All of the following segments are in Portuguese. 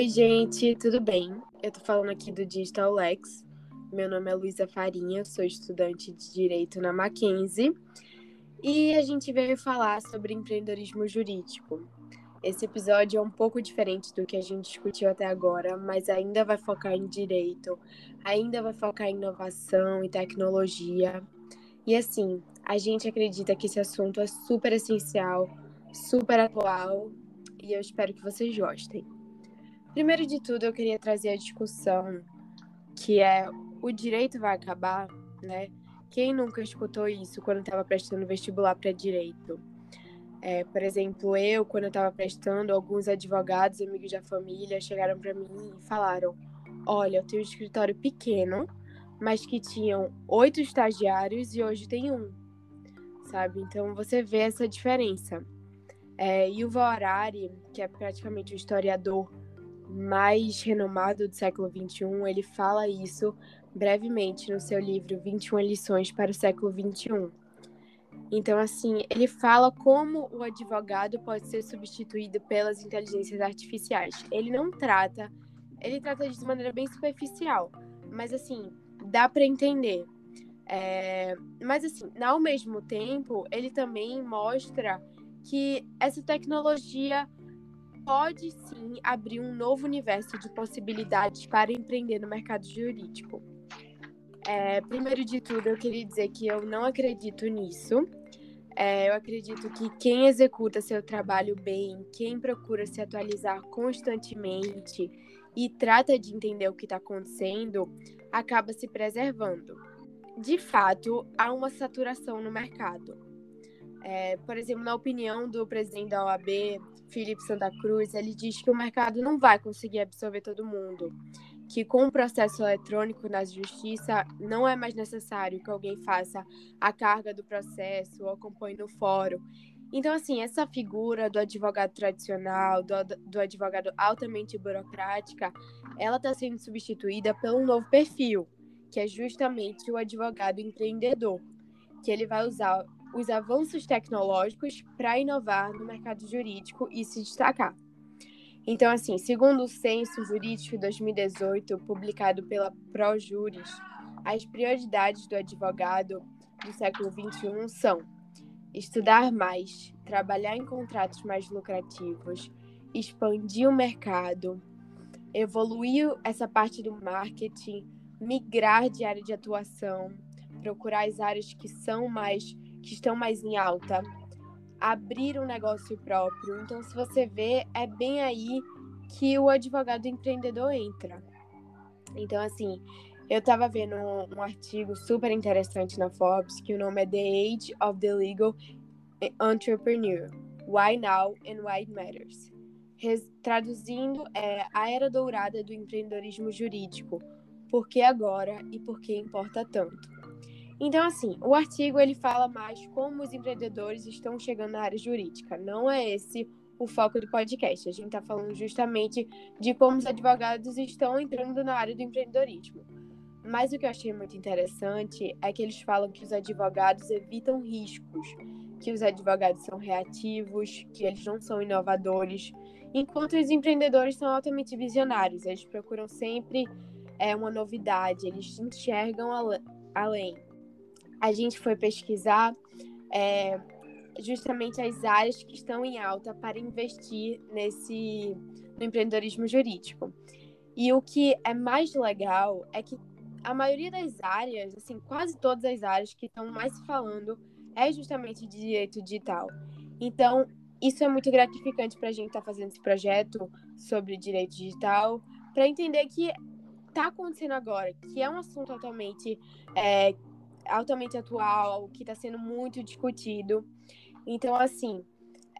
Oi, gente, tudo bem? Eu tô falando aqui do Digital Lex. Meu nome é Luísa Farinha, sou estudante de Direito na Mackenzie. E a gente veio falar sobre empreendedorismo jurídico. Esse episódio é um pouco diferente do que a gente discutiu até agora, mas ainda vai focar em direito, ainda vai focar em inovação e tecnologia. E assim, a gente acredita que esse assunto é super essencial, super atual, e eu espero que vocês gostem. Primeiro de tudo, eu queria trazer a discussão que é o direito vai acabar, né? Quem nunca escutou isso quando estava prestando vestibular para direito? É, por exemplo, eu, quando eu estava prestando, alguns advogados, amigos da família, chegaram para mim e falaram: Olha, eu tenho um escritório pequeno, mas que tinham oito estagiários e hoje tem um, sabe? Então você vê essa diferença. É, e o Harari, que é praticamente o historiador mais renomado do século XXI, ele fala isso brevemente no seu livro 21 lições para o século XXI. Então, assim, ele fala como o advogado pode ser substituído pelas inteligências artificiais. Ele não trata, ele trata de maneira bem superficial, mas assim, dá para entender. É, mas assim, ao mesmo tempo, ele também mostra que essa tecnologia pode sim abrir um novo universo de possibilidades para empreender no mercado jurídico. É, primeiro de tudo, eu queria dizer que eu não acredito nisso. É, eu acredito que quem executa seu trabalho bem, quem procura se atualizar constantemente e trata de entender o que está acontecendo, acaba se preservando. De fato, há uma saturação no mercado. É, por exemplo, na opinião do presidente da OAB, Felipe Santa Cruz, ele diz que o mercado não vai conseguir absorver todo mundo, que com o processo eletrônico na justiça não é mais necessário que alguém faça a carga do processo ou acompanhe no fórum. Então, assim, essa figura do advogado tradicional, do, do advogado altamente burocrática, ela está sendo substituída um novo perfil, que é justamente o advogado empreendedor, que ele vai usar os avanços tecnológicos para inovar no mercado jurídico e se destacar. Então, assim, segundo o Censo Jurídico 2018, publicado pela ProJuris, as prioridades do advogado do século XXI são estudar mais, trabalhar em contratos mais lucrativos, expandir o mercado, evoluir essa parte do marketing, migrar de área de atuação, procurar as áreas que são mais que estão mais em alta, abrir um negócio próprio. Então, se você vê, é bem aí que o advogado empreendedor entra. Então, assim, eu estava vendo um, um, artigo super interessante na Forbes que o nome é The Age of the Legal Entrepreneur: Why Now and Why It Matters. Res, traduzindo, é a era dourada do empreendedorismo jurídico. Por que agora e por que importa tanto? Então, assim, o artigo ele fala mais como os empreendedores estão chegando na área jurídica. Não é esse o foco do podcast. A gente está falando justamente de como os advogados estão entrando na área do empreendedorismo. Mas o que eu achei muito interessante é que eles falam que os advogados evitam riscos, que os advogados são reativos, que eles não são inovadores, enquanto os empreendedores são altamente visionários. Eles procuram sempre é, uma novidade, eles enxergam além a gente foi pesquisar é, justamente as áreas que estão em alta para investir nesse no empreendedorismo jurídico. E o que é mais legal é que a maioria das áreas, assim, quase todas as áreas que estão mais falando é justamente de direito digital. Então, isso é muito gratificante para a gente estar tá fazendo esse projeto sobre direito digital, para entender que está acontecendo agora, que é um assunto atualmente é, altamente atual, que está sendo muito discutido. Então, assim,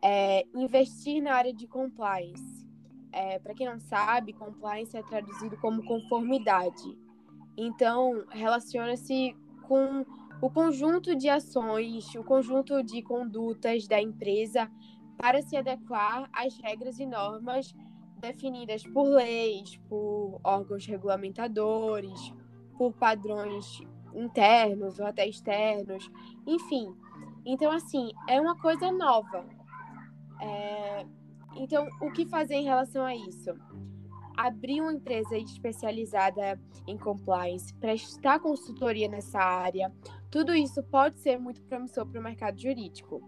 é, investir na área de compliance. É, Para quem não sabe, compliance é traduzido como conformidade. Então, relaciona-se com o conjunto de ações, o conjunto de condutas da empresa para se adequar às regras e normas definidas por leis, por órgãos regulamentadores, por padrões internos ou até externos, enfim. Então, assim, é uma coisa nova. É... Então, o que fazer em relação a isso? abrir uma empresa especializada em compliance, prestar consultoria nessa área, tudo isso pode ser muito promissor para o mercado jurídico.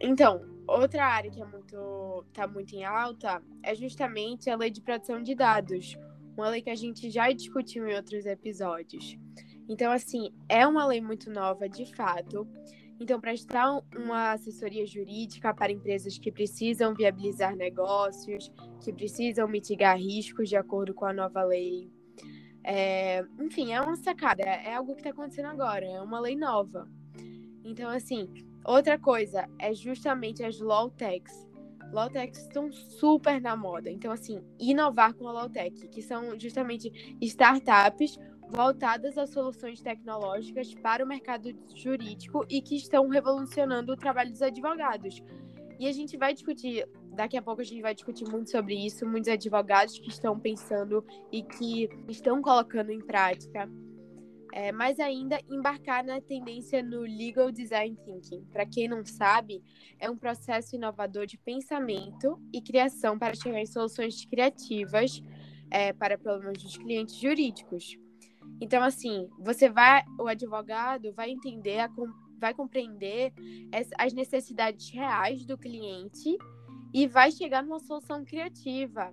Então, outra área que é muito está muito em alta é justamente a lei de proteção de dados, uma lei que a gente já discutiu em outros episódios. Então, assim, é uma lei muito nova, de fato. Então, prestar uma assessoria jurídica para empresas que precisam viabilizar negócios, que precisam mitigar riscos de acordo com a nova lei. É, enfim, é uma sacada, é algo que está acontecendo agora, é uma lei nova. Então, assim, outra coisa é justamente as law techs. Law techs estão super na moda. Então, assim, inovar com a law tech, que são justamente startups voltadas a soluções tecnológicas para o mercado jurídico e que estão revolucionando o trabalho dos advogados. E a gente vai discutir, daqui a pouco a gente vai discutir muito sobre isso, muitos advogados que estão pensando e que estão colocando em prática. É, mas ainda embarcar na tendência no Legal Design Thinking. Para quem não sabe, é um processo inovador de pensamento e criação para chegar em soluções criativas é, para problemas dos clientes jurídicos. Então, assim, você vai, o advogado vai entender, vai compreender as necessidades reais do cliente e vai chegar numa solução criativa.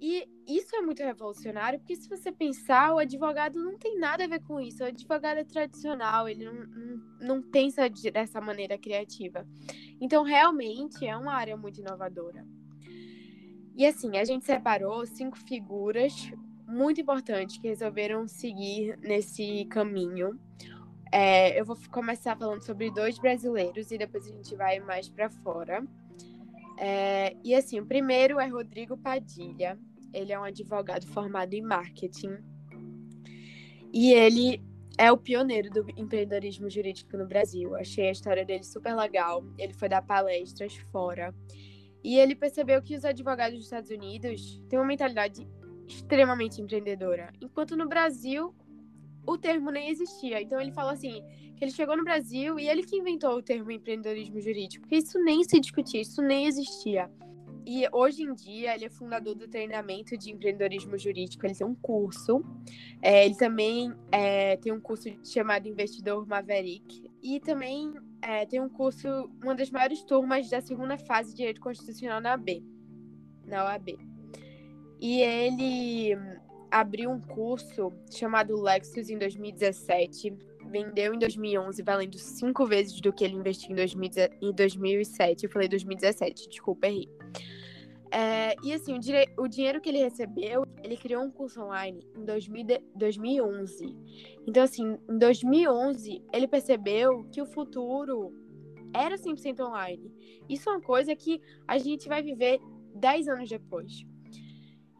E isso é muito revolucionário, porque se você pensar, o advogado não tem nada a ver com isso. O advogado é tradicional, ele não, não, não pensa dessa maneira criativa. Então, realmente, é uma área muito inovadora. E assim, a gente separou cinco figuras muito importantes que resolveram seguir nesse caminho. É, eu vou começar falando sobre dois brasileiros e depois a gente vai mais para fora. É, e assim, o primeiro é Rodrigo Padilha. Ele é um advogado formado em marketing. E ele é o pioneiro do empreendedorismo jurídico no Brasil. Achei a história dele super legal. Ele foi dar palestras fora. E ele percebeu que os advogados dos Estados Unidos têm uma mentalidade extremamente empreendedora. Enquanto no Brasil, o termo nem existia. Então ele falou assim, que ele chegou no Brasil e ele que inventou o termo empreendedorismo jurídico, porque isso nem se discutia, isso nem existia. E hoje em dia ele é fundador do treinamento de empreendedorismo jurídico. Ele tem um curso. É, ele também é, tem um curso chamado Investidor Maverick. E também é, tem um curso, uma das maiores turmas da segunda fase de Direito Constitucional na AB, na OAB. E ele abriu um curso chamado Lexus em 2017, vendeu em 2011, valendo cinco vezes do que ele investiu em, 2007. Eu falei 2017, desculpa, errei. É, e assim, o, o, dinheiro que ele recebeu, ele criou um curso online em 2000 2011. Então, assim, em 2011, ele percebeu que o futuro era 100% online. Isso é uma coisa que a gente vai viver 10 anos depois.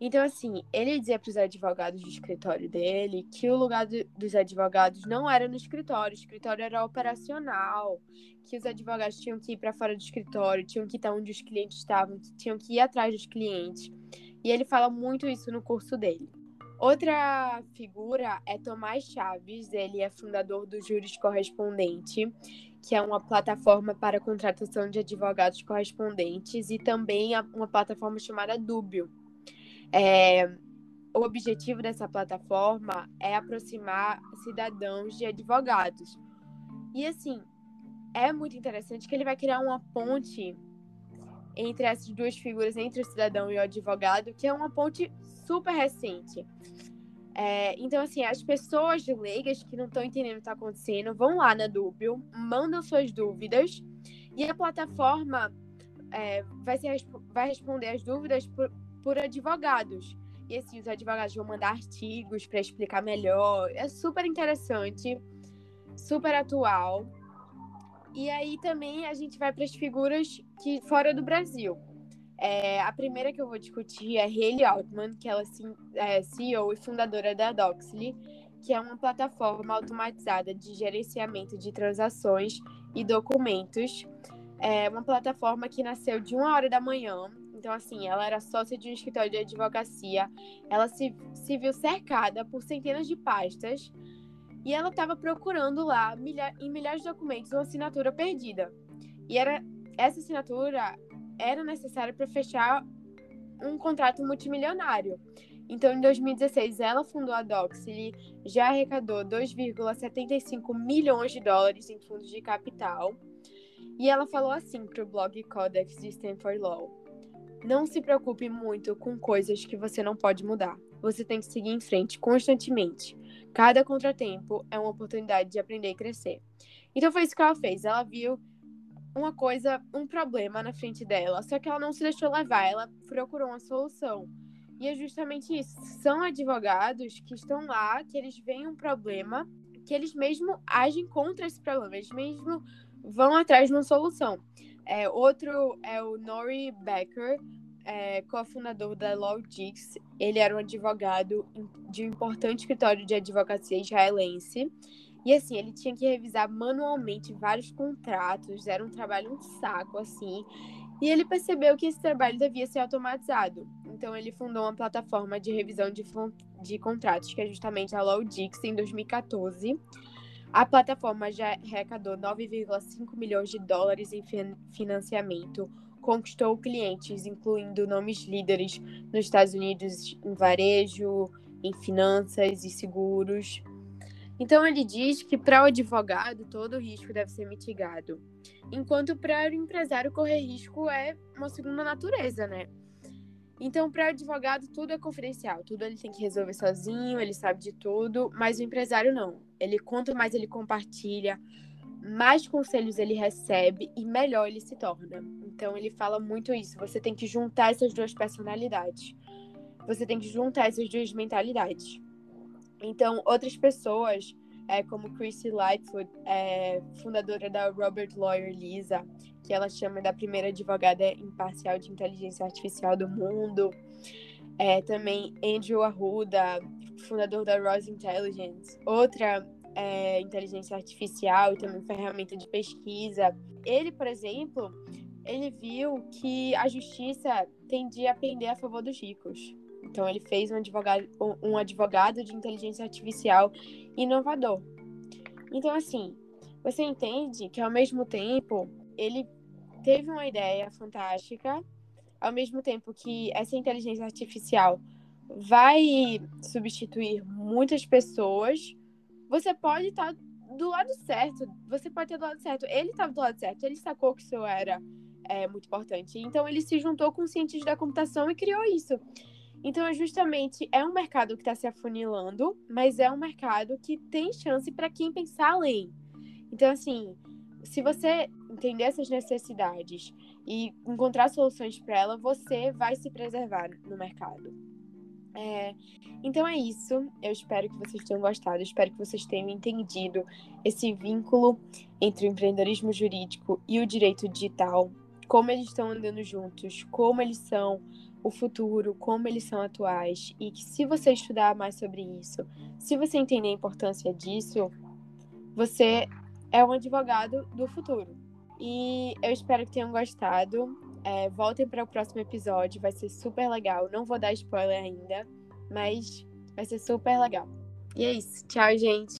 Então, assim, ele dizia para os advogados do escritório dele que o lugar do, dos advogados não era no escritório, o escritório era operacional, que os advogados tinham que ir para fora do escritório, tinham que estar onde os clientes estavam, tinham que ir atrás dos clientes. E ele fala muito isso no curso dele. Outra figura é Tomás Chaves, ele é fundador do Juros Correspondente, que é uma plataforma para contratação de advogados correspondentes, e também uma plataforma chamada Dúbio é, o objetivo dessa plataforma é aproximar cidadãos de advogados. E assim, é muito interessante que ele vai criar uma ponte entre essas duas figuras, entre o cidadão e o advogado, que é uma ponte super recente. É, então, assim, as pessoas leigas que não estão entendendo o que está acontecendo vão lá na Dúbio, mandam suas dúvidas e a plataforma é, vai, ser, vai responder as dúvidas por, por advogados. E assim, os advogados vão mandar artigos para explicar melhor. É super interessante, super atual. E aí também a gente vai para as figuras que fora do Brasil. É, a primeira que eu vou discutir é Hayley Altman, que ela é CEO e fundadora da Doxly, que é uma plataforma automatizada de gerenciamento de transações e documentos. É uma plataforma que nasceu de uma hora da manhã então, assim, ela era sócia de um escritório de advocacia, ela se, se viu cercada por centenas de pastas e ela estava procurando lá, milha, em milhares de documentos, uma assinatura perdida. E era essa assinatura era necessária para fechar um contrato multimilionário. Então, em 2016, ela fundou a Dox e já arrecadou 2,75 milhões de dólares em fundos de capital. E ela falou assim para o blog Codex de Stanford Law: Não se preocupe muito com coisas que você não pode mudar. Você tem que seguir em frente constantemente. Cada contratempo é uma oportunidade de aprender e crescer. Então foi isso que ela fez. Ela viu uma coisa, um problema na frente dela, só que ela não se deixou levar, ela procurou uma solução. E é justamente isso. São advogados que estão lá, que eles veem um problema, que eles mesmo agem contra esse problema, eles mesmo vão atrás de uma solução. É, outro é o Nori Becker, é, cofundador da Logix. Ele era um advogado de um importante escritório de advocacia israelense. E assim, ele tinha que revisar manualmente vários contratos, era um trabalho um saco, assim. E ele percebeu que esse trabalho devia ser automatizado. Então, ele fundou uma plataforma de revisão de, de contratos, que é justamente a Logix, em 2014. A plataforma já arrecadou 9,5 milhões de dólares em financiamento, conquistou clientes, incluindo nomes líderes nos Estados Unidos em varejo, em finanças e seguros. Então ele diz que para o advogado todo risco deve ser mitigado, enquanto para o empresário correr risco é uma segunda natureza, né? Então, para o advogado, tudo é confidencial, tudo ele tem que resolver sozinho, ele sabe de tudo, mas o empresário não. Ele quanto mais ele compartilha, mais conselhos ele recebe e melhor ele se torna. Então ele fala muito isso. Você tem que juntar essas duas personalidades. Você tem que juntar essas duas mentalidades. Então, outras pessoas, é, como Chrissy Lightfoot, é, fundadora da Robert Lawyer Lisa, que ela chama da primeira advogada imparcial de inteligência artificial do mundo. É, também Andrew Arruda, fundador da Rose Intelligence, outra é, inteligência artificial e também ferramenta de pesquisa. Ele, por exemplo, ele viu que a justiça tendia a pender a favor dos ricos. Então ele fez um advogado, um advogado de inteligência artificial inovador. Então assim, você entende que ao mesmo tempo ele teve uma ideia fantástica, ao mesmo tempo que essa inteligência artificial vai substituir muitas pessoas, você pode estar do lado certo, você pode ter do lado certo. Ele estava do lado certo, ele sacou que isso era é, muito importante. Então ele se juntou com cientistas da computação e criou isso. Então, justamente, é um mercado que está se afunilando, mas é um mercado que tem chance para quem pensar além. Então, assim, se você entender essas necessidades e encontrar soluções para ela, você vai se preservar no mercado. É, então é isso. Eu espero que vocês tenham gostado. Espero que vocês tenham entendido esse vínculo entre o empreendedorismo jurídico e o direito digital, como eles estão andando juntos, como eles são o futuro, como eles são atuais, e que se você estudar mais sobre isso, se você entender a importância disso, você é um advogado do futuro. E eu espero que tenham gostado. É, voltem para o próximo episódio, vai ser super legal. Não vou dar spoiler ainda, mas vai ser super legal. E é isso. Tchau, gente.